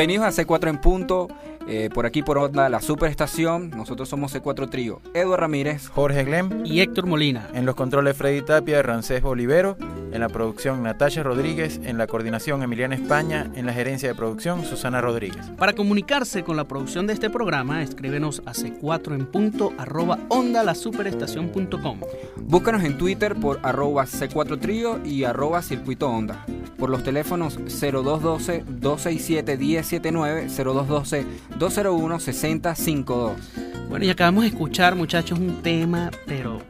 Bienvenidos a C4 en punto, eh, por aquí por onda la superestación. Nosotros somos C4 Trío. Eduardo Ramírez, Jorge Glem y Héctor Molina. En los controles Freddy Tapia, Rancés Olivero. En la producción Natalia Rodríguez. En la coordinación Emiliana España. En la gerencia de producción Susana Rodríguez. Para comunicarse con la producción de este programa, escríbenos a C4 en punto arroba onda la superestación.com. Búscanos en Twitter por arroba C4 Trío y arroba Circuito Onda. Por los teléfonos 0212 267 1079 0212 201 6052. Bueno, y acabamos de escuchar, muchachos, un tema, pero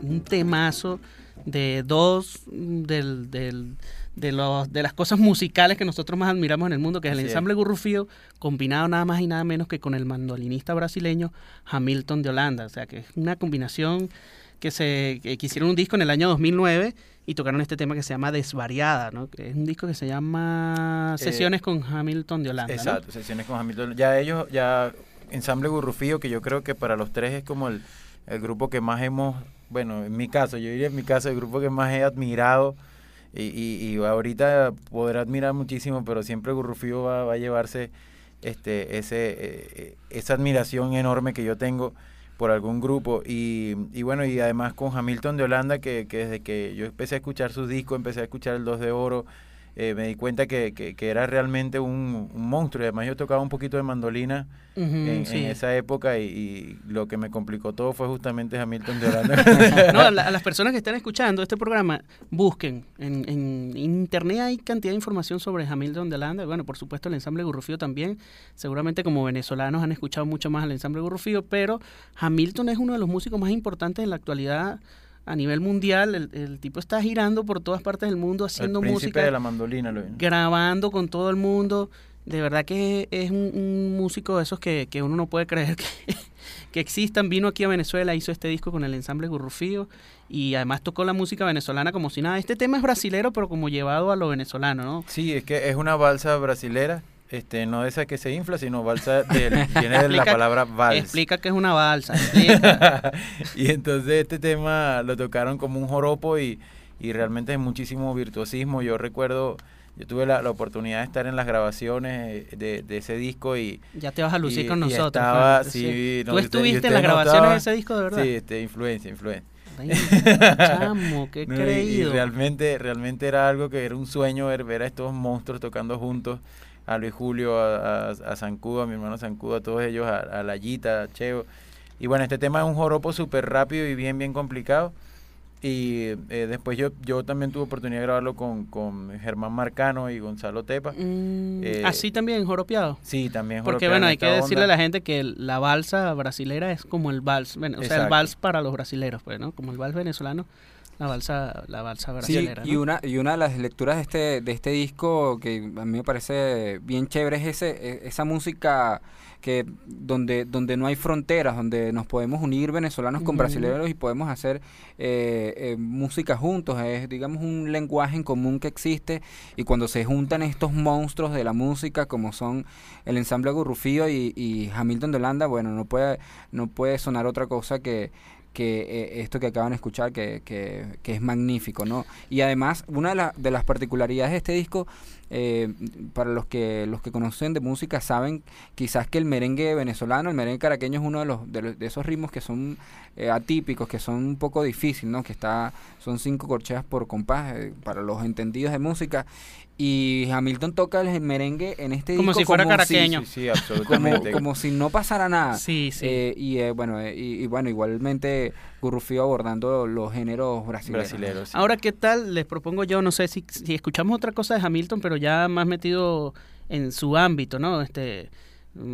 un temazo de dos del, del, de, los, de las cosas musicales que nosotros más admiramos en el mundo, que es el ensamble Gurrufío, combinado nada más y nada menos que con el mandolinista brasileño Hamilton de Holanda. O sea, que es una combinación que se que hicieron un disco en el año 2009 y tocaron este tema que se llama Desvariada, ¿no? Que es un disco que se llama eh, Sesiones con Hamilton de Holanda. Exacto, Sesiones con Hamilton. Ya ellos, ya Ensamble Gurrufío, que yo creo que para los tres es como el, el, grupo que más hemos, bueno, en mi caso, yo diría en mi caso, el grupo que más he admirado. Y, y, y ahorita poder admirar muchísimo, pero siempre Gurrufío va, va a llevarse este, ese, eh, esa admiración enorme que yo tengo por algún grupo. Y, y, bueno, y además con Hamilton de Holanda, que, que, desde que yo empecé a escuchar sus discos, empecé a escuchar el 2 de Oro, eh, me di cuenta que, que, era realmente un, un, monstruo. Y además yo tocaba un poquito de mandolina en, esa época y, lo que me complicó todo fue justamente Hamilton de Holanda. no, a, las personas que están escuchando este programa, busquen. En, en, internet hay cantidad de información sobre Hamilton de Holanda. Bueno, por supuesto el ensamble Gurrufío también. Seguramente como venezolanos han escuchado mucho más al ensamble Gurrufío, pero Hamilton es uno de los músicos más importantes en la actualidad a nivel mundial. El, tipo está girando por todas partes del mundo haciendo el música. de la mandolina, lo Grabando con todo el mundo. De verdad que es un, músico de esos que, uno no puede creer que, que, existan. Vino aquí a Venezuela, hizo este disco con el ensamble Gurrufío y además tocó la música venezolana como si nada. Este tema es brasilero, pero como llevado a lo venezolano, ¿no? Sí, es que es una balsa brasilera este, no esa que se infla, sino balsa del, viene de la palabra vals. Explica que es una balsa. y entonces este tema lo tocaron como un joropo y, y realmente es muchísimo virtuosismo. Yo recuerdo, yo tuve la, la oportunidad de estar en las grabaciones de, de, ese disco y... Ya te vas a lucir con nosotros. Estaba, sí, ¿Tú estuviste en las grabaciones de ese disco de verdad? Sí, este, influencia, influencia. chamo, qué creído. Y, realmente, realmente era algo que era un sueño ver, ver a estos monstruos tocando juntos a Luis Julio, a, a, Zancudo, a mi hermano Zancudo, a todos ellos, a, a Layita, a Cheo. Y bueno, este tema es un joropo súper rápido y bien, bien complicado. Y eh, después yo, yo también tuve oportunidad de grabarlo con, con Germán Marcano y Gonzalo Tepa. Mm, eh, ¿Así también joropeado? Sí, también Porque bueno, hay que decirle a la gente que la balsa brasilera es como el vals, bueno, o sea, el vals para los brasileros, pues, ¿no? Como el vals venezolano la balsa, la balsa brasilera. Sí, y, una, y una de las lecturas de este, de este disco que a mí me parece bien chévere es ese, e, esa música que donde, donde no hay fronteras, donde nos podemos unir venezolanos con brasileños y podemos hacer eh, eh, música juntos. Es, digamos, un lenguaje en común que existe y cuando se juntan estos monstruos de la música como son el ensamble Gurrufío y, y Hamilton de Holanda, bueno, no puede, no puede sonar otra cosa que que eh, esto que acaban de escuchar, que, que, es magnífico, ¿no? Y además, una de, de las particularidades de este disco, eh, para los que los que conocen de música saben quizás que el merengue venezolano, el merengue caraqueño es uno de los de, esos ritmos que son eh, atípicos, que son un poco difíciles, ¿no? Que está son cinco corcheas por compás para los entendidos de música. Y Hamilton toca el merengue en este como disco si fuera caraqueño. Sí, absolutamente. como, si no pasara nada. Sí sí. Eh, y eh, bueno eh, y, bueno igualmente Gurrufío abordando los géneros brasileños. Ahora qué tal les propongo yo no sé si, si escuchamos otra cosa de Hamilton pero ya más metido en su ámbito no este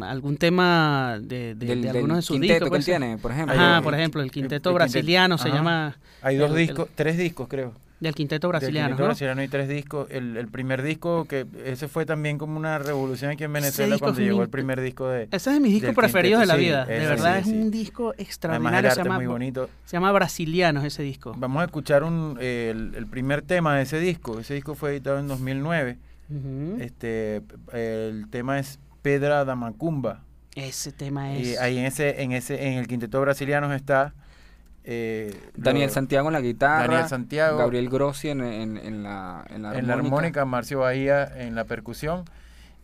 algún tema de, de, algunos de sus discos. que tiene, por ejemplo. Ajá, por ejemplo, el quinteto brasiliano se llama... Hay dos discos, tres discos creo. Del quinteto brasiliano. Del quinteto brasiliano hay tres discos. El, el, primer disco, que ese fue también como una revolución aquí en Venezuela cuando llegó el primer disco de. Ese es de mis discos preferidos de la vida. de verdad, es un disco extraordinario. se llama, muy bonito. Se llama Brasilianos ese disco. Vamos a escuchar un, el, el, primer tema de ese disco. Ese disco fue editado en 2009. Este, el tema es Pedra da Macumba. Ese tema es. Y ahí en ese, en ese, en el quinteto brasiliano está eh, Daniel Santiago en la guitarra, Daniel Santiago, Gabriel Grossi en, en, en la, en la armónica. Marcio Bahía en la percusión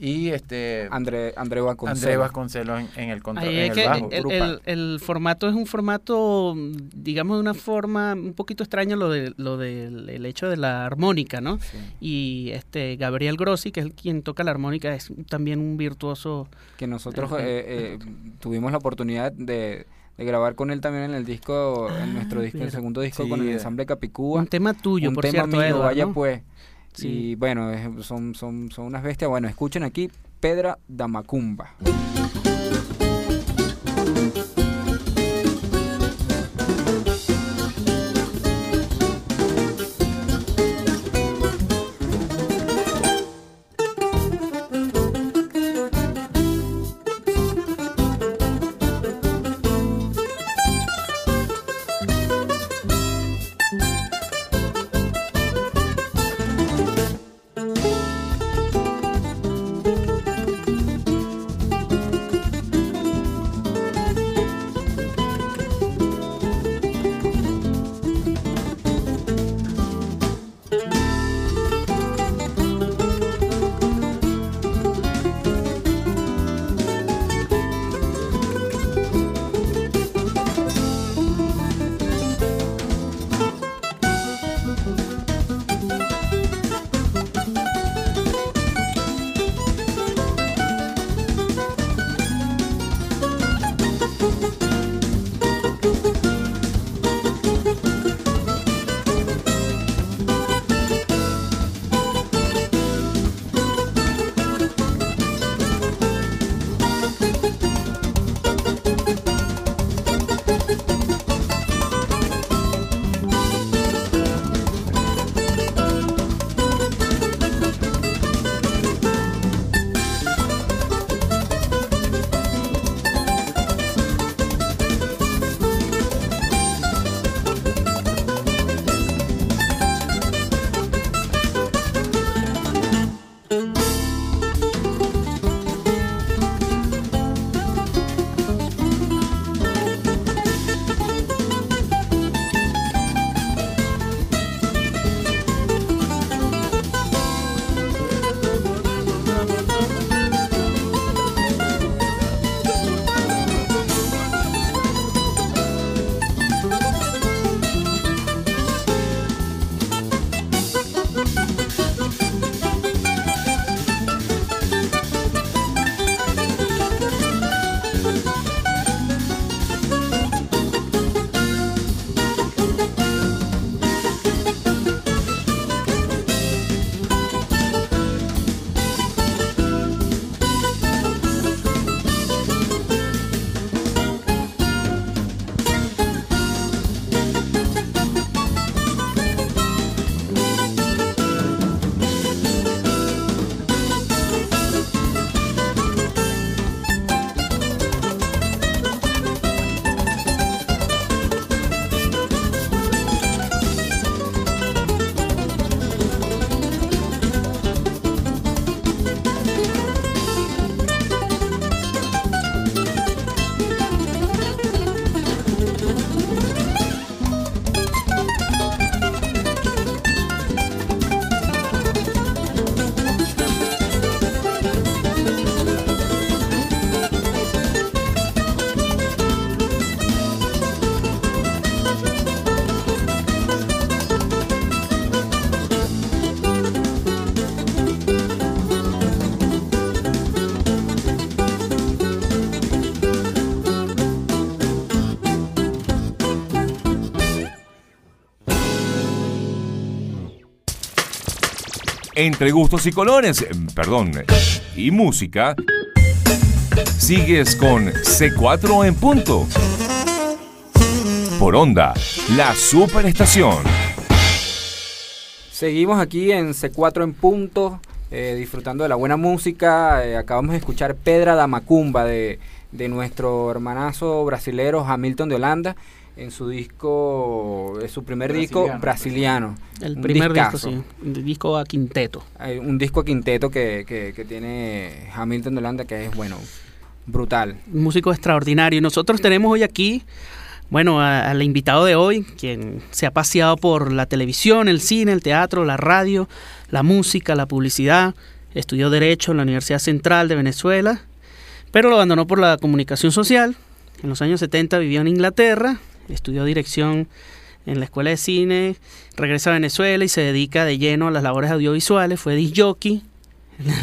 y este André, André Vasconcelos. André Vasconcelos en, en el, en es el que bajo. el, el- el formato es un formato, digamos, de una forma un poquito extraña lo de lo del el hecho de la armónica, ¿no? Sí. Y este Gabriel Grossi, que es el quien toca la armónica, es también un virtuoso. que nosotros Ajá. eh, eh, tuvimos la oportunidad de, de grabar con él también en el disco, en nuestro disco, el mira. segundo disco Sí, con el de- ensamble Capicúa. Un tema tuyo, un por tema cierto, mío, Edward, vaya ¿no? pues. Sí. Bueno, son, son, son unas bestias. Bueno, escuchen aquí Pedra Damacumba. Entre gustos y colores, eh, perdón, y música, sigues con C4 en punto. Por onda, la superestación. Seguimos aquí en C4 en punto, eh, disfrutando de la buena música. Eh, acabamos de escuchar Pedra da Macumba de, de nuestro hermanazo brasilero Hamilton de Holanda en su disco, eh, su primer disco Brasiliano. El primer disco, sí. Un disco a quinteto. Hay un disco quinteto que, que, que tiene Hamilton de Holanda que es, bueno, brutal. Un músico extraordinario. Y nosotros tenemos hoy aquí, bueno, a- al invitado de hoy, quien se ha paseado por la televisión, el cine, el teatro, la radio, la música, la publicidad. estudió Derecho en la Universidad Central de Venezuela, pero lo abandonó por la comunicación social. En los años 70 vivió en Inglaterra, estudió Dirección en la Escuela de Cine, regresa a Venezuela y se dedica de lleno a las labores audiovisuales, fue disc jockey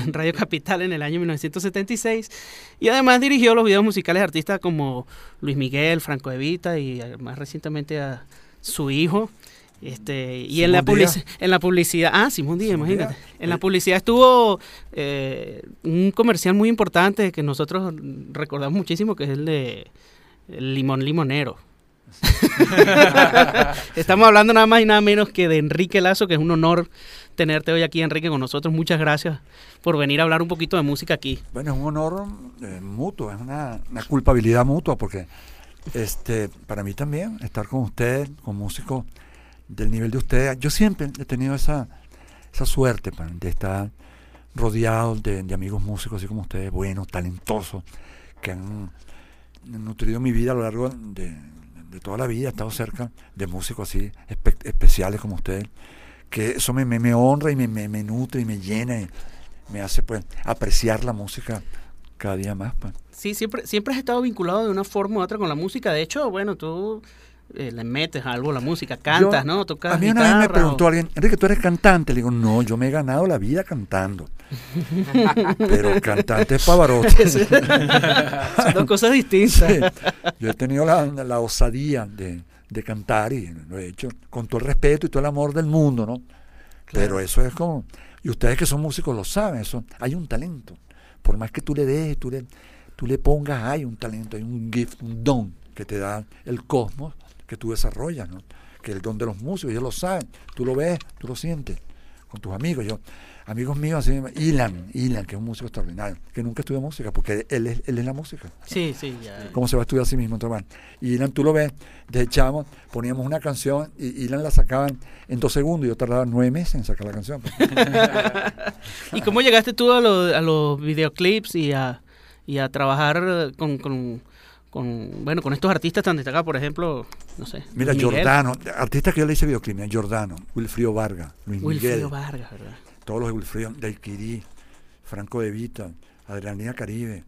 en Radio Capital en el año 1976 y además dirigió los videos musicales de artistas como Luis Miguel, Franco Evita y más recientemente a su hijo. Este, y en la, publici- en la publicidad, ah, Simón Díaz, Simón imagínate. Díaz. En la publicidad estuvo eh, un comercial muy importante que nosotros recordamos muchísimo, que es el de Limón Limonero. Estamos hablando nada más y nada menos que de Enrique Lazo, que es un honor tenerte hoy aquí, Enrique, con nosotros. Muchas gracias por venir a hablar un poquito de música aquí. Bueno, es un honor eh, mutuo, es una, una culpabilidad mutua, porque este para mí también estar con usted, con músicos del nivel de usted, yo siempre he tenido esa, esa suerte pa, de estar rodeado de, de amigos músicos así como ustedes, buenos, talentosos, que han nutrido mi vida a lo largo de, de toda la vida, he estado cerca de músicos así espe- especiales como ustedes, que eso me, me, me honra y me, me, me nutre y me llena y me hace pues apreciar la música cada día más. pues. Sí, siempre, siempre has estado vinculado de una forma u otra con la música. De hecho, bueno, tú eh, le metes algo a la música, cantas, Yo- ¿no? Tocas A mí una vez me preguntó o- alguien, Enrique, ¿tú eres cantante? Le digo, no, yo me he ganado la vida cantando. Pero cantante es Pavarotti. Son dos cosas distintas. Sí. Yo he tenido la, la osadía de, de cantar y lo he hecho con todo el respeto y todo el amor del mundo, ¿no? Pero eso es como... Y ustedes que son músicos lo saben, eso hay un talento. Por más que tú le des, tú le, tú le pongas, hay un talento, hay un gift, un don que te da el cosmos que tú desarrollas, ¿no? Que es el don de los músicos, ellos lo saben, tú lo ves, tú lo sientes con tus amigos. Yo, amigos míos, así, Ilan, Ilan, que es un músico extraordinario, que nunca estudió música, porque él es, él es la música Sí, sí, ya. cómo se va a estudiar a sí mismo otro man. Y Ilan, tú lo ves, desde chamo, poníamos una canción y Ilan la sacaban en dos segundos y yo tardaba nueve meses en sacar la canción. ¿Y cómo llegaste tú a, lo- a los videoclips y a, y a trabajar con, con, con, bueno, con estos artistas tan destacados? Por ejemplo, no sé. Mira, Luis Miguel, Giordano, artista que yo le hice videoclip, mira, Giordano, Wilfrido Vargas, Luis Wilfrido Miguel, Vargas, ¿verdad? todos los de Wilfrido, Daiquiri, Franco De Vita, Adrenalina Caribe.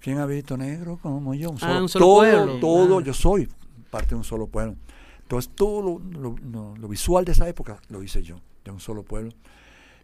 ¿Quién ha visto negro como yo? Un Ah, solo, un solo todo, pueblo. todo, Ah. yo soy parte de un solo pueblo. Entonces, todo lo, lo- lo- lo visual de esa época lo hice yo, de un solo pueblo.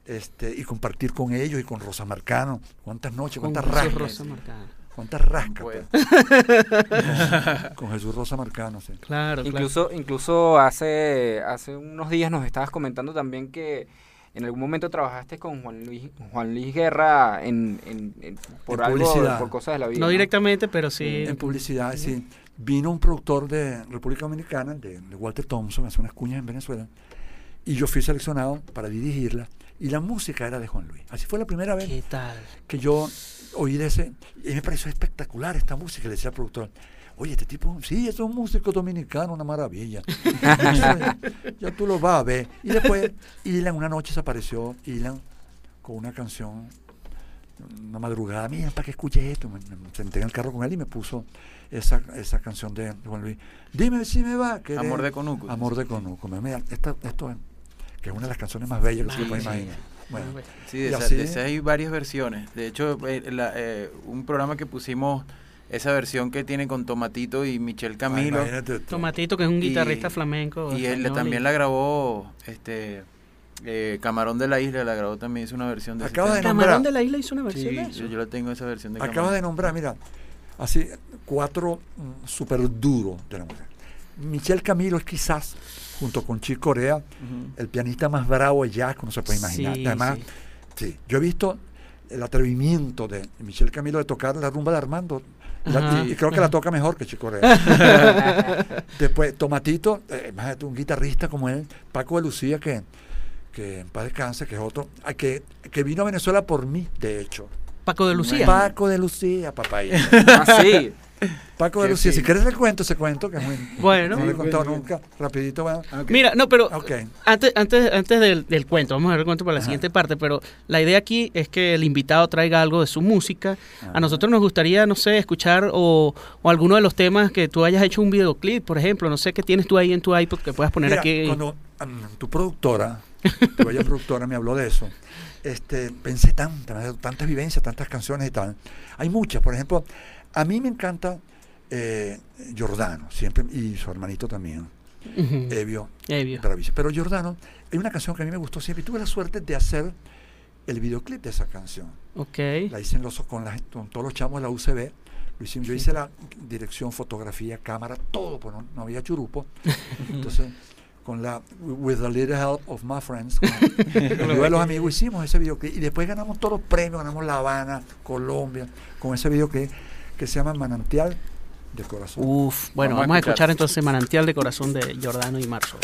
Este, y compartir con ellos y con Rosa Marcano. ¿Cuántas noches? ¿Cuántas rascas? Rosa Marcano. ¿Cuántas rascas? Bueno. pues? con Jesús Rosa Marcano, sí. Claro, claro. Incluso, incluso hace, hace unos días nos estabas comentando también que en algún momento trabajaste con Juan Luis, Juan Luis Guerra en, en- en- por En algo, publicidad. por cosas de la vida. No directamente, pero sí. En publicidad, sí. Vino un productor de República Dominicana, de, de Walter Thompson, hace unas cuñas en Venezuela, y yo fui seleccionado para dirigirla, y la música era de Juan Luis. Así fue la primera vez ¿Qué tal? que yo oí de ese, y me pareció espectacular esta música, le decía al productor, oye, este tipo, sí, es un músico dominicano, una maravilla. ya, ya tú lo vas a ver. Y después, Ilan, una noche se apareció, Ilan, con una canción, una madrugada, mira, para que escuche esto. Me, me senté en el carro con él y me puso esa, esa canción de Juan Luis. Dime si me va querer. Amor de Conuco. Amor de Conuco. Mira, esta- esto es, que es una de las canciones más bellas que se puede imaginar. Bueno, Sí, de esa, así- de esa hay varias versiones. De hecho, eh, la- eh, un programa que pusimos, esa versión que tiene con Tomatito y Michelle Camilo. imagínate tú. Tomatito, que es un Y- guitarrista flamenco. Y él también la grabó, este, eh, Camarón de la Isla, la grabó también, hizo una versión de de tema. Camarón nombrar- de la Isla hizo una versión Sí, de yo, eso. yo la tengo esa versión de Acaba Camarón. de nombrar, mira, así, cuatro mm, súper duros de la música. Michel Camilo es quizás, junto con Chick Corea, el pianista más bravo de jazz que uno se puede imaginar. Sí, Además, sí. sí, yo he visto el atrevimiento de Michel Camilo de tocar la rumba de Armando. la- y, y creo que la toca mejor que Chick Corea. Después, Tomatito, eh, imagínate, un guitarrista como él, Paco de Lucía, que, que en paz descanse, que es otro, ah, que, que vino a Venezuela por mí, de hecho. Paco de Lucía. Paco de Lucía, papá. Ah, sí. Paco de Lucía, si quieres le cuento ese cuento, que es muy... Bueno. no le he contado nunca. Rapidito, bueno. Ok. Mira, no, pero antes, antes, antes del, del cuento, vamos a ver el cuento para la Ajá. siguiente parte, pero la idea aquí es que el invitado traiga algo de su música. Ah. A nosotros nos gustaría, no sé, escuchar o, o alguno de los temas que tú hayas hecho un videoclip, por ejemplo, no sé qué tienes tú ahí en tu iPod que puedas poner Mira, aquí. Cuando tu productora, tu bella productora, me habló de eso, este, pensé tantas, tantas vivencias, tantas canciones y tal. Hay muchas, por ejemplo, a mí me encanta eh, Giordano, siempre, y su hermanito también, Ujú. Evio, Evio. Bravici. Pero Giordano, hay una canción que a mí me gustó siempre y tuve la suerte de hacer el videoclip de esa canción. Ok. La hice en los, con, la- con todos los chamos de la UCB. Lo yo hice la dirección, fotografía, cámara, todo, pues no, no había churupo. Entonces, con la with the little help of my friends, con, de los amigos, hicimos ese videoclip y después ganamos todos los premios, ganamos La Habana, Colombia, con ese videoclip que se llama Manantial de Corazón. Uf, bueno, Vamos a vamos, a escuchar. escuchar entonces Manantial de Corazón de Giordano y Marzo.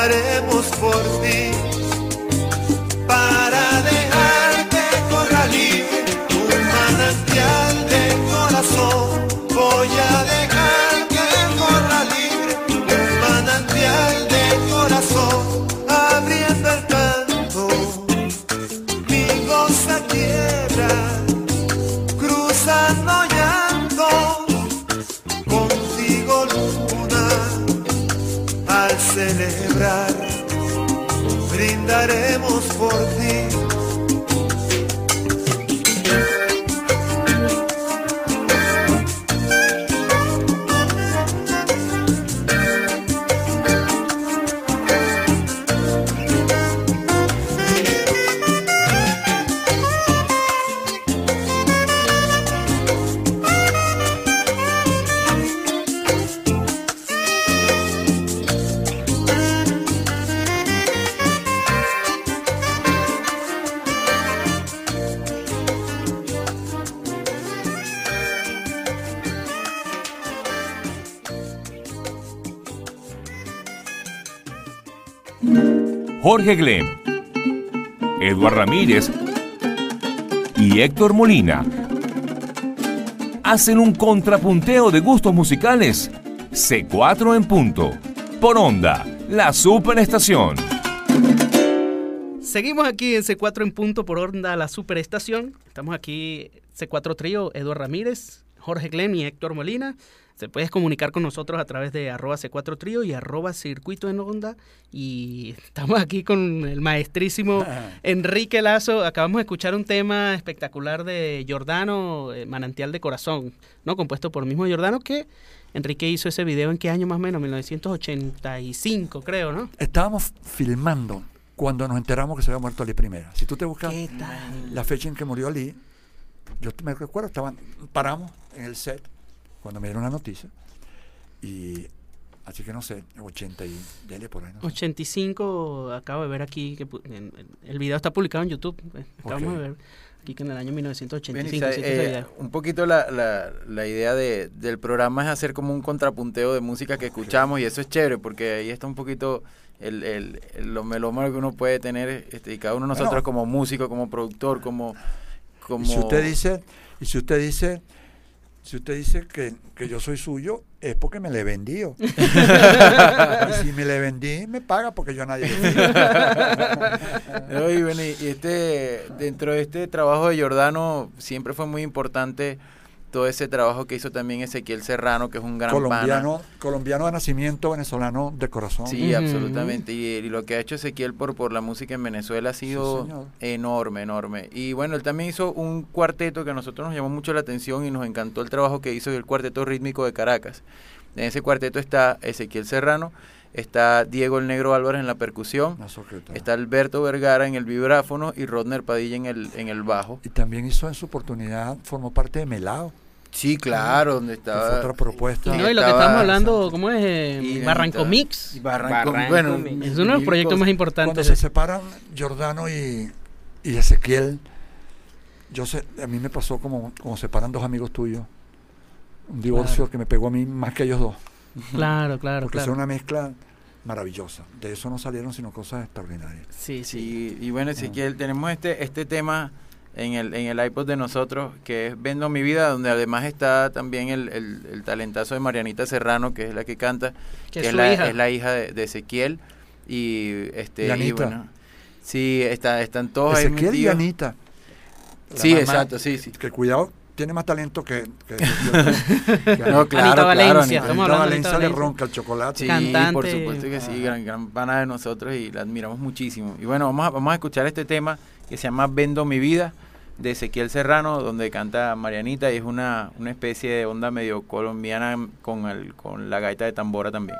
Brindaremos por ti, para Jorge Glem, Eduard Ramírez y Héctor Molina hacen un contrapunteo de gustos musicales. C4 en punto. Por onda, la superestación. Seguimos aquí en C4 en punto por onda la superestación. Estamos aquí C4 Trío, Eduardo Ramírez, Jorge Glenn y Héctor Molina. Se puedes comunicar con nosotros a través de arroba C4 Trío y arroba Circuito en Onda. Y estamos aquí con el maestrísimo Enrique Lazo. Acabamos de escuchar un tema espectacular de Giordano, eh, Manantial de Corazón, ¿no? Compuesto por el mismo Giordano que Enrique hizo ese video en qué año más o menos, 1985 creo, ¿no? Estábamos filmando cuando nos enteramos que se había muerto Ali Primera. Si tú te buscas la fecha en que murió Ali, yo me recuerdo, estaban, paramos en el set cuando me dieron la noticia y así que no sé, 80 y dele por ahí. No sé. 85, acabo de ver aquí que en- en- el video está publicado en YouTube. eh, Acabamos Ok. de ver aquí que en el año Bien, 1985 Isa, hiciste ese eh, un poquito la, la, la idea de, del programa es hacer como un contrapunteo de música que escuchamos y eso es chévere porque ahí está un poquito el, el, el- lo melómano que uno puede tener este, y cada uno de nosotros Bueno. como músico, como productor, como... como Y si usted dice, y si usted dice, si usted dice que, que yo soy suyo, es porque me le vendí. y si me le vendí, me paga porque yo a nadie. No, y este, dentro de este trabajo de Giordano siempre fue muy importante todo ese trabajo que hizo también Ezequiel Serrano, que es un gran pana. colombiano, colombiano de nacimiento, venezolano de corazón. Sí, absolutamente. Y, y lo que ha hecho Ezequiel por, por la música en Venezuela ha sido enorme, enorme. Y bueno, él también hizo un cuarteto que a nosotros nos llamó mucho la atención y nos encantó el trabajo que hizo el cuarteto rítmico de Caracas. En ese cuarteto está Ezequiel Serrano, está Diego el Negro Álvarez en la percusión, secretaria. está Alberto Vergara en el vibráfono y Rodner Padilla en el, en el bajo. Y también hizo en su oportunidad, formó parte de Melao, Sí, claro, donde que fue estaba... otra propuesta. Y no, y lo que estaba- estamos hablando, ¿cómo es? Eh, Barranco Mix. Barranco, Barranco bueno, Mix. Es uno de los proyectos cosas. más Cuando importantes. se separan Giordano y, y Ezequiel, yo sé, a mí me pasó como, como separan dos amigos tuyos. Un divorcio Claro. que me pegó a mí más que ellos dos. Claro, claro, porque es claro. una mezcla maravillosa. De eso no salieron sino cosas extraordinarias. Sí, sí. Sí, y bueno, Ezequiel, tenemos este, este tema en el, en el iPod de nosotros, que es Vendo mi vida, donde además está también el, el, el talentazo de Marianita Serrano, que es la que canta, Que es es, la, hija. es la hija de, de Ezequiel. Y este Y y Anita. bueno, sí, está, están todos ahí Ezequiel y metidos. Anita. la Sí, mamá, exacto, sí, sí. Que cuidado, tiene más talento que... que, que- No, claro, Anita claro, Valencia, Anita. Valencia le ronca el chocolate. Sí, Cantante. por supuesto que sí, gran, gran pana de nosotros y la admiramos muchísimo. Y bueno, vamos a, vamos a escuchar este tema que se llama Vendo mi vida de Ezequiel Serrano, donde canta Marianita y es una, una especie de onda medio colombiana con, el, con la gaita de tambora también.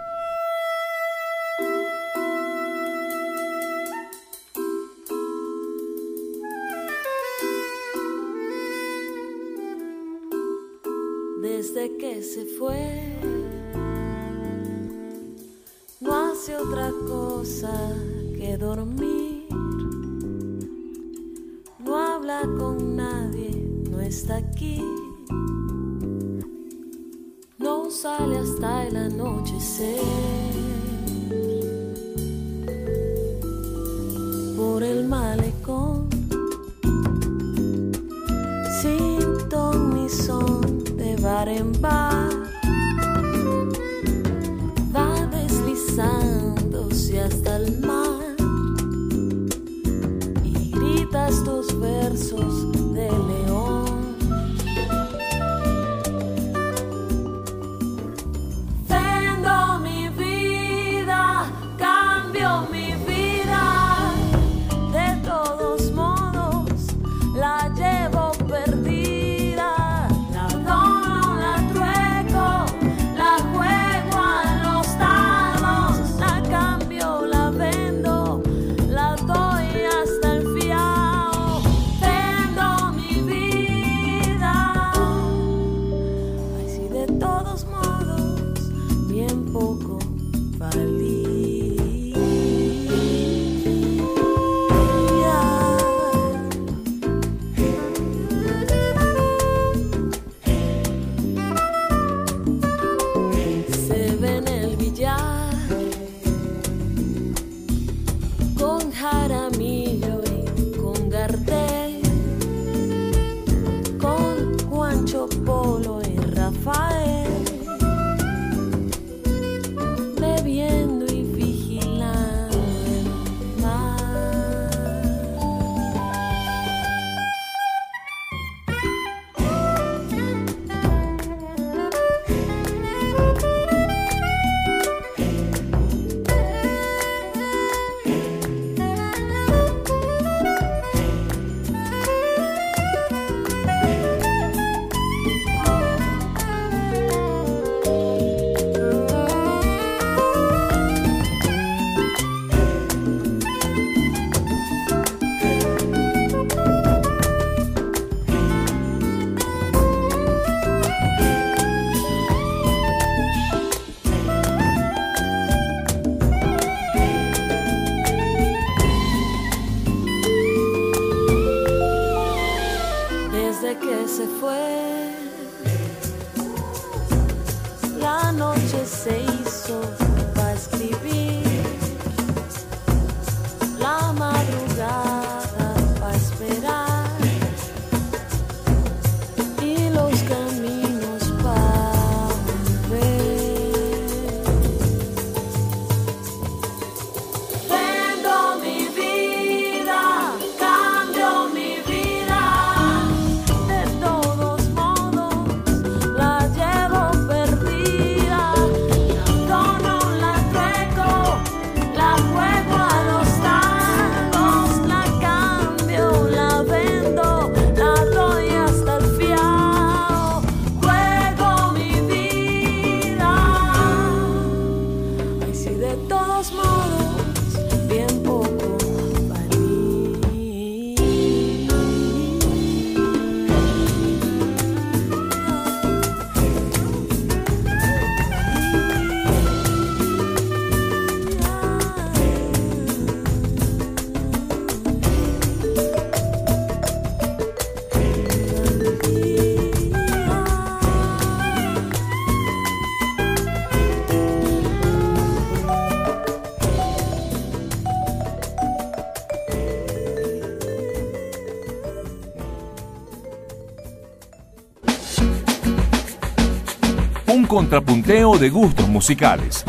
Contrapunteo de gustos musicales.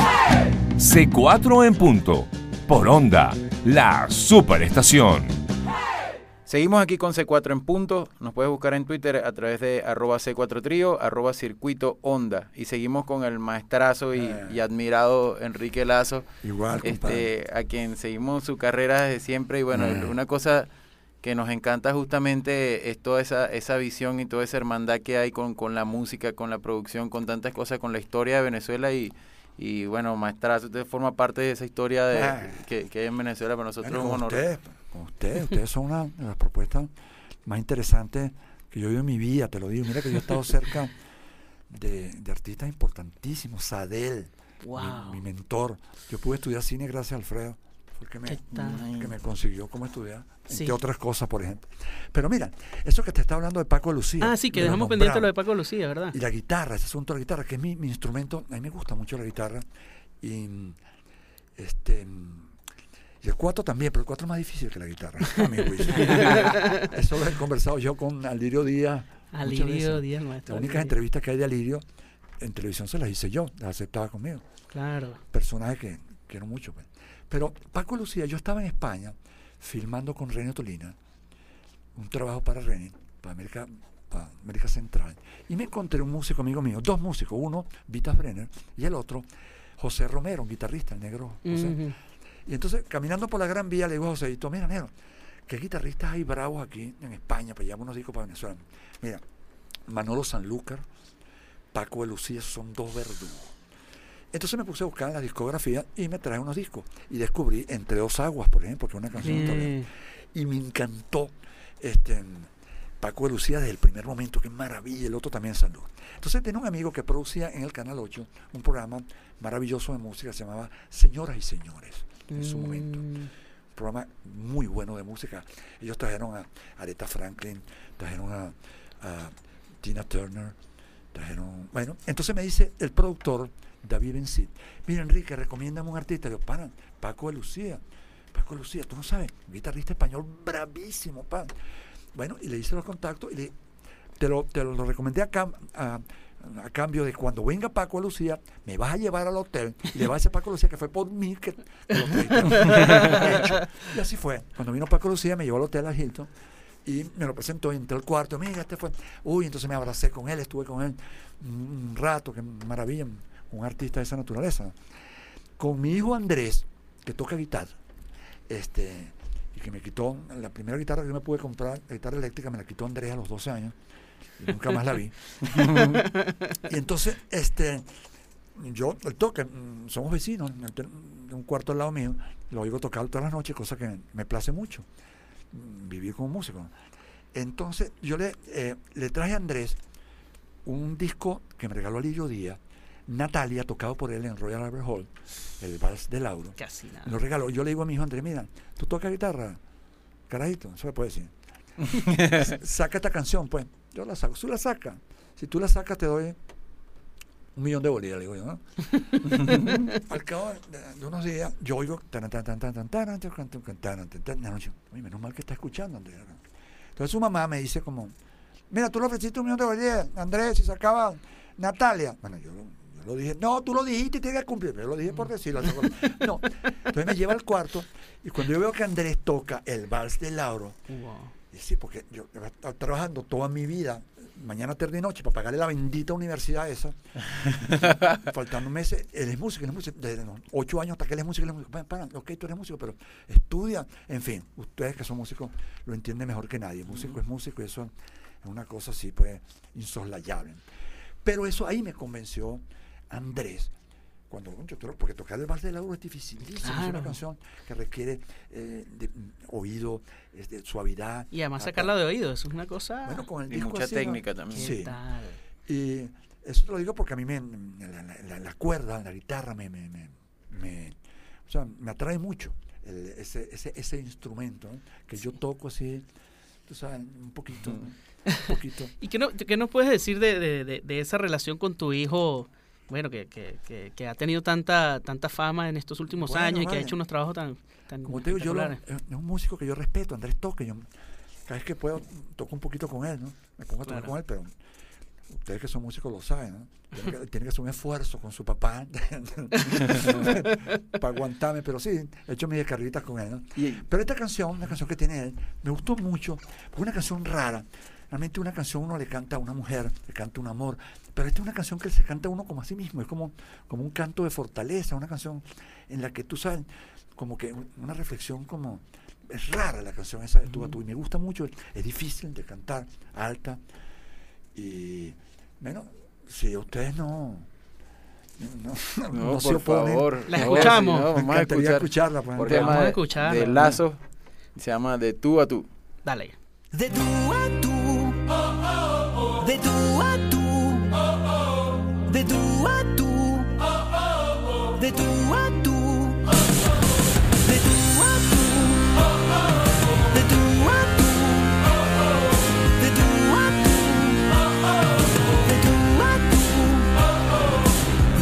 C4 en punto. Por onda, la superestación. Seguimos aquí con C4 en punto. Nos puedes buscar en Twitter a través de arroba C4 Trío, arroba Circuito Onda. Y seguimos con el maestrazo y, Eh. y admirado Enrique Lazo, Igual, compadre. este, a quien seguimos su carrera desde siempre. Y bueno, Eh. una cosa que nos encanta justamente es toda esa, esa visión y toda esa hermandad que hay con, con la música, con la producción, con tantas cosas, con la historia de Venezuela y... Y bueno, maestrazo, usted forma parte de esa historia de, Ah. que, que hay en Venezuela para nosotros Bueno, es un honor. ustedes, con ustedes, ustedes son una de las propuestas más interesantes que yo he en mi vida, te lo digo. Mira que yo he estado cerca de, de artistas importantísimos, Sadel, mi- Wow. mi, mentor. Yo pude estudiar cine gracias a Alfredo, el que ¿Qué me, tal? que me consiguió cómo estudiar, Sí. entre otras cosas, por ejemplo. Pero mira, eso que te está hablando de Paco Lucía. Ah, sí, que dejamos pendiente lo de Paco Lucía, ¿verdad? Y la guitarra, ese asunto de la guitarra, que es mi, mi instrumento, a mí me gusta mucho la guitarra. Y este y el cuatro también, pero el cuatro es más difícil que la guitarra, a mi juicio. Eso lo he conversado yo con Alirio Díaz. Alirio. Díaz, maestro. Las únicas entrevistas que hay de Alirio en televisión se las hice yo, las aceptaba conmigo. Claro. Personaje que quiero mucho. pues. Pero Paco Lucía, yo estaba en España filmando con René Tolina un trabajo para René, para América, para América Central. Y me encontré un músico amigo mío, dos músicos, uno Vitas Brenner y el otro José Romero, un guitarrista, el negro José. Y entonces, caminando por la Gran Vía, le digo a Joséito, mira, negro, ¿qué guitarristas hay bravos aquí en España para llevar unos discos para Venezuela? Mira, Manolo Sanlúcar, Paco de Lucía, son dos verdugos. Entonces me puse a buscar en la discografía y me traje unos discos. Y descubrí Entre dos aguas, por ejemplo, que es una canción Toledo. Bien. Y me encantó este Paco de Lucía desde el primer momento, qué maravilla, el otro también Sanlúcar. Entonces tenía un amigo que producía en el Canal 8 un programa maravilloso de música, se llamaba Señoras y Señores, en su momento Mm, un programa muy bueno de música. Ellos trajeron a Aretha Franklin, trajeron a, a Tina Turner, trajeron... Bueno, entonces me dice el productor, David Bencid, mira Enrique, recomiéndame un artista. Yo, pana, Paco de Lucía. Paco de Lucía, tú no sabes, guitarrista español bravísimo, pan. Bueno, y le hice los contactos y le, te, lo, te lo recomendé a, cam- a, a cambio de cuando venga Paco de Lucía, me vas a llevar al hotel y le vas a decir a Paco de Lucía que fue por mí que te lo. Y así fue. Cuando vino Paco de Lucía, me llevó al hotel a Hilton y me lo presentó, entré al cuarto, mira, este fue. Uy, entonces me abracé con él, estuve con él un un rato, qué maravilla, un artista de esa naturaleza. Con mi hijo Andrés, que toca guitarra, este, y que me quitó la primera guitarra que yo me pude comprar, la guitarra eléctrica, me la quitó Andrés a los 12 años, y nunca más la vi. y entonces, este, yo, el toque, mm, somos vecinos, de un cuarto al lado mío, lo oigo tocar todas las noches, cosa que me place mucho, vivir como músico. Entonces, yo le, eh, le traje a Andrés un disco que me regaló Alirio Díaz, Natalia, tocado por él en Royal Albert Hall, el Vals de Lauro. Casi nada. Me lo regaló. Yo le digo a mi hijo Andrés, mira, tú tocas guitarra, carajito, eso se puede decir. Saca esta canción, pues. Yo la saco. Tú la sacas. Si tú la sacas, te doy un millón de bolívares, digo yo, ¿no? Al cabo de, unos días, yo oigo. tan, tan, tan, tan, taran, tan, tan, tan, taran, tan, tan. La noche, "Oye, menos mal que está escuchando, Andrés. Entonces su mamá me dice como, mira, tú le ofreciste un millón de bolívares, Andrés, y sacaba Natalia. Bueno, yo, yo lo dije, no, tú lo dijiste y tienes que cumplir. Yo lo dije por decirlo. No. Entonces me lleva al cuarto y cuando yo veo que Andrés toca el vals de Lauro, Wow. y sí, porque yo he estado trabajando toda mi vida, mañana, tarde y noche, para pagarle la bendita universidad esa. Faltando meses, él es músico, él es músico, desde los ocho años hasta que él es músico, él es músico. Para, para, ok, tú eres músico, pero estudia. En fin, ustedes que son músicos lo entienden mejor que nadie. Músico es músico y eso es una cosa así, pues, insoslayable. Pero eso ahí me convenció Andrés. Cuando, porque tocar el vals de Lauro es dificilísimo, es una canción que requiere eh, de, mm, oído, es de suavidad. Y además Apa- sacarla de oído, eso es una cosa. Bueno, con el Y disco mucha así, ¿no? técnica también. ¿Qué Sí. tal? Y eso te lo digo porque a mí me, la, la- la- la cuerda, la guitarra, me, me, me, me- o sea, me atrae mucho el- ese, ese, ese instrumento ¿no? que yo toco así, tú sabes, un poquito, ¿no? un poquito. ¿Y qué, no, qué nos puedes decir de, de- de- de esa relación con tu hijo? Bueno, que, que, que, que ha tenido tanta tanta fama en estos últimos Bueno, años y que ha hecho unos trabajos tan, tan Como te digo, yo lo- espectaculares. es un músico que yo respeto, Andrés yo cada vez que puedo toco un poquito con él, ¿no? Me pongo a tocar Claro. con él, pero ustedes que son músicos lo saben, ¿no? Tiene que, tiene que hacer un esfuerzo con su papá para aguantarme, pero sí, he hecho mis descarguitas con él, ¿no? Pero esta canción, una canción que tiene él, me gustó mucho, porque es una canción rara. Realmente una canción uno le canta a una mujer, le canta un amor, pero esta es una canción que se canta a uno como a sí mismo, es como, como un canto de fortaleza, una canción en la que tú sabes, como que una reflexión como... Es rara la canción esa de tú a tú y me gusta mucho, es difícil de cantar, alta, y bueno, si ustedes no no, no, No, se por oponen, favor. La escuchamos. no, me vamos a escuchar escucharla. pues, un porque- Vamos a escucharla, de. Lazo, se llama De tú a tú. Dale. De tú a tú, de tú a tú, de tú a tú, de tú a tú, de tú a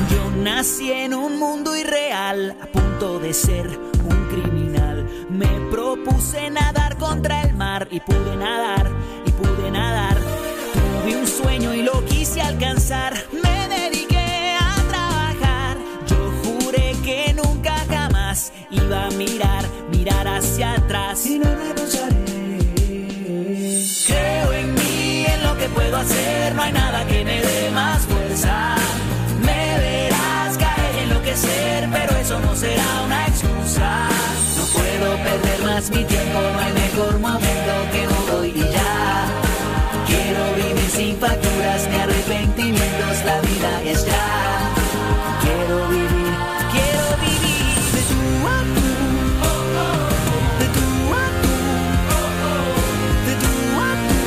tú, nací en un mundo irreal, a punto de ser un criminal. Me propuse nadar contra el mar y pude nadar, y pude nadar. Tuve un sueño y lo quise alcanzar. Me dediqué a trabajar. Yo juré que nunca jamás iba a mirar, mirar hacia atrás. Y no renunciaré. Creo en mí, en lo que puedo hacer. No hay nada que me dé más fuerza. Me verás caer y enloquecer, pero eso no será una excusa. No puedo perder más mi tiempo, no hay mejor momento que hoy vida es ya. Quiero vivir, quiero vivir de tú a tú, de tú a tú, de tú a tú,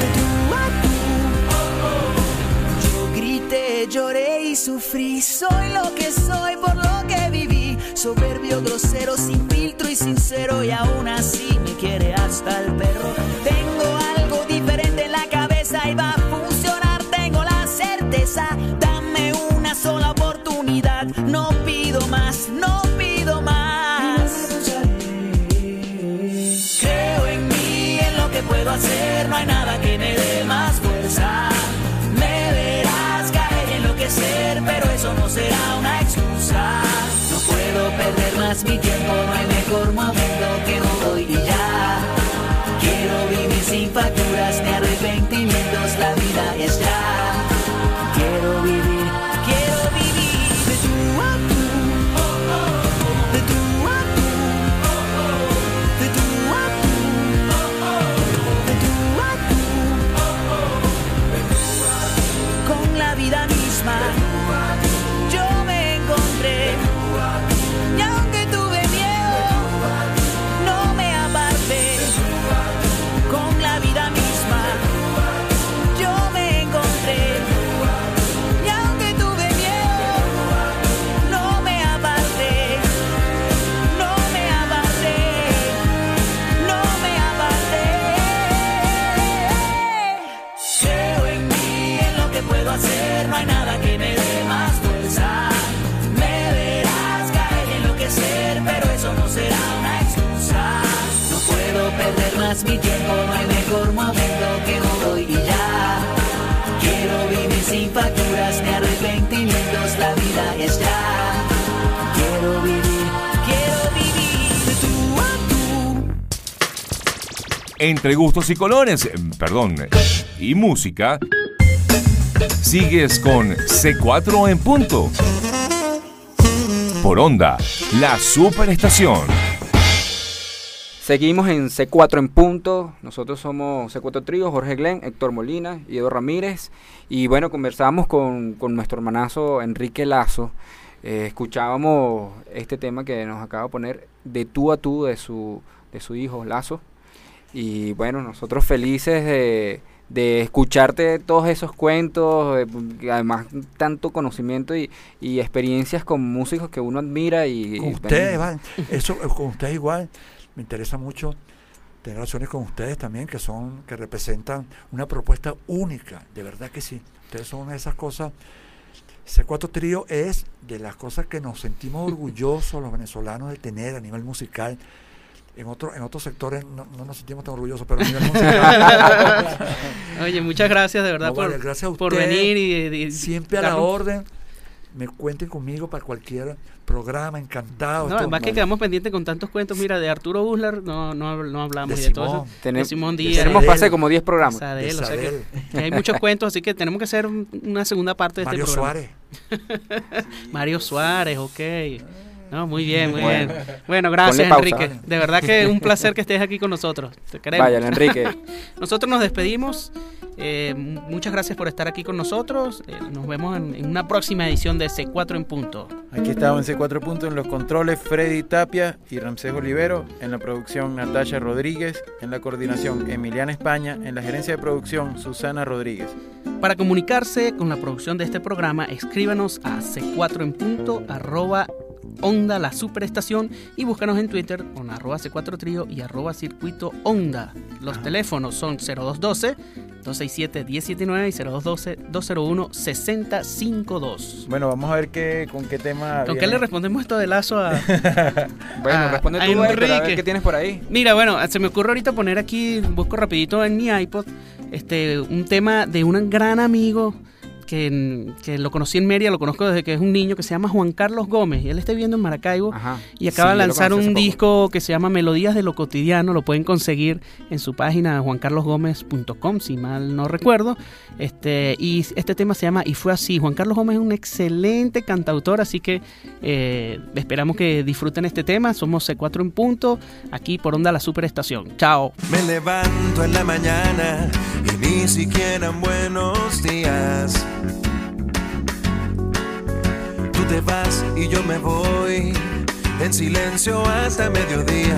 de tú a tú. Yo grité, lloré y sufrí. Soy lo que soy por lo que viví. Soberbio, grosero, sin filtro y sincero. Y aún así me quiere hasta el perro. Más mi tiempo, no hay mejor momento que hoy y ya. Quiero vivir sin facturas más mi tiempo, no hay mejor momento que hoy y ya. Quiero vivir sin facturas ni arrepentimientos, la vida es ya. Quiero vivir, quiero vivir de tú a tú. Entre gustos y colores, perdón, y música, sigues con C4 en punto. Por onda, la superestación. Seguimos en C4 en punto. Nosotros somos C4 Trío, Jorge Glenn, Héctor Molina y Edo Ramírez. Y bueno, conversábamos con, con nuestro hermanazo Enrique Lazo. Eh, escuchábamos este tema que nos acaba de poner de tú a tú de su, de su hijo Lazo. Y bueno, nosotros felices de, de escucharte todos esos cuentos, eh, además tanto conocimiento y, y experiencias con músicos que uno admira y con ustedes, ¿vale? Eso con ustedes igual. Me interesa mucho tener relaciones con ustedes también, que son, que representan una propuesta única, de verdad que sí. Ustedes son una de esas cosas. C4 Trío es de las cosas que nos sentimos orgullosos los venezolanos de tener a nivel musical. en otros en otros sectores no, no nos sentimos tan orgullosos, pero a nivel musical, Oye, muchas gracias de verdad No, por, vale, gracias a por usted. venir y, y- siempre a la orden. Me cuenten conmigo para cualquier programa, encantado. No, además que quedamos pendientes con tantos cuentos. Mira, de Arturo Uslar no, no, no hablamos De y de todo eso. Simón. Tenem- De Simón Díaz. Tenemos pase como 10 programas. Sadel, de o sea que- que hay muchos cuentos, así que tenemos que hacer un- una segunda parte de este Mario programa. Suárez. Mario Suárez, ok. No, muy bien, muy Bueno. bien. Bueno, gracias. Enrique. De verdad que es un placer que estés aquí con nosotros. Te queremos. Vayan, Enrique. Nosotros nos despedimos. Eh, muchas gracias por estar aquí con nosotros. Eh, nos vemos en, en una próxima edición de C4 en punto. Aquí estaba en C4 Puntos en los controles Freddy Tapia y Ramsés Olivero, en la producción Natasha Rodríguez, en la coordinación Emiliana España, en la gerencia de producción Susana Rodríguez. Para comunicarse con la producción de este programa, escríbanos a c4 en punto arroba onda la superestación y búscanos en Twitter con arroba c4 trío y arroba circuito onda. Los teléfonos son 0212 267 1079 y 0212 201 6052. Bueno, vamos a ver qué, con qué tema. ¿Con qué le respondemos esto de lazo a, Bueno, A- responde a tú, Héctor, a ver Enrique. qué tienes por ahí. Mira, bueno, se me ocurre ahorita poner aquí, busco rapidito en mi iPod, este, un tema de un gran amigo que, que lo conocí en Mérida, lo conozco desde que es un niño, que se llama Juan Carlos Gómez, y él está viviendo en Maracaibo. Ajá. Y acaba Sí, de lanzar un poco. disco que se llama Melodías de lo Cotidiano. Lo pueden conseguir en su página juancarlosgomez.com, si mal no recuerdo. Este, y este tema se llama Y fue así. Juan Carlos Gómez es un excelente cantautor, así que eh, esperamos que disfruten este tema. Somos C4 en punto, aquí por Onda La Superestación. Chao. Me levanto en la mañana y ni siquiera en buenos días. Te vas y yo me voy en silencio hasta mediodía.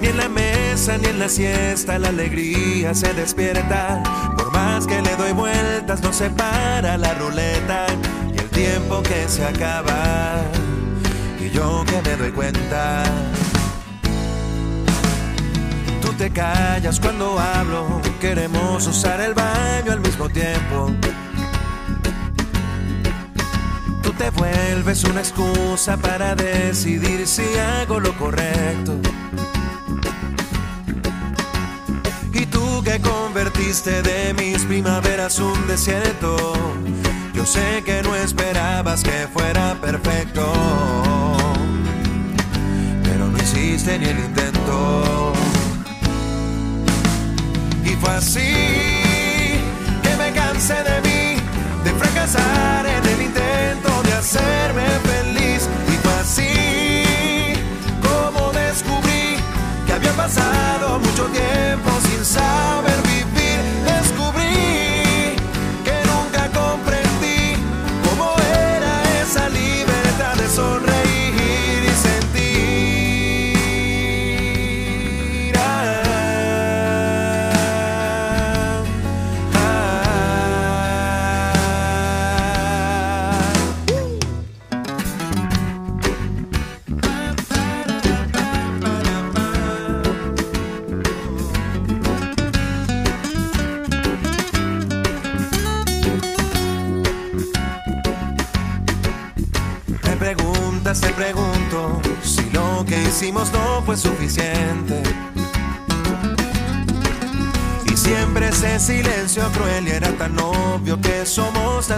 Ni en la mesa ni en la siesta la alegría se despierta. Por más que le doy vueltas no se para la ruleta y el tiempo que se acaba. Y yo que me doy cuenta. Tú te callas cuando hablo, queremos usar el baño al mismo tiempo. Te vuelves una excusa para decidir si hago lo correcto. Y tú que convertiste de mis primaveras un desierto, yo sé que no esperabas que fuera perfecto, pero no hiciste ni el intento. Y fue así que me cansé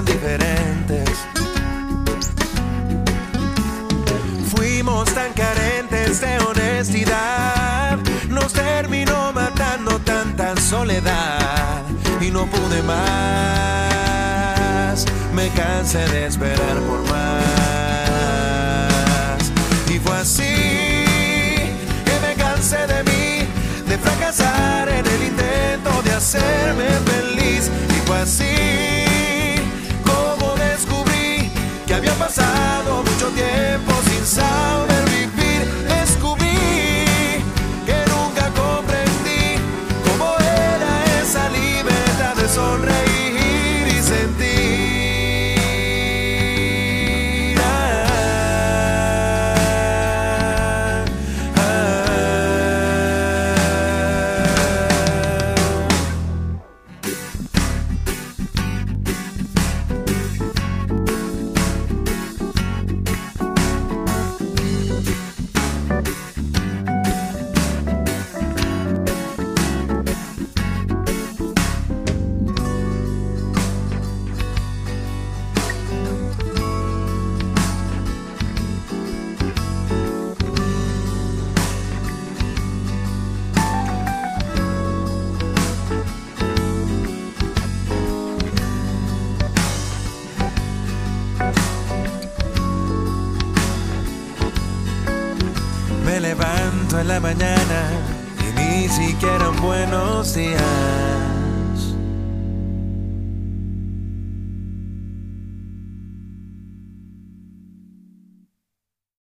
diferentes. Fuimos tan carentes de honestidad, nos terminó matando tanta soledad y no pude más. Me cansé de esperar por más. Tiempo sin saber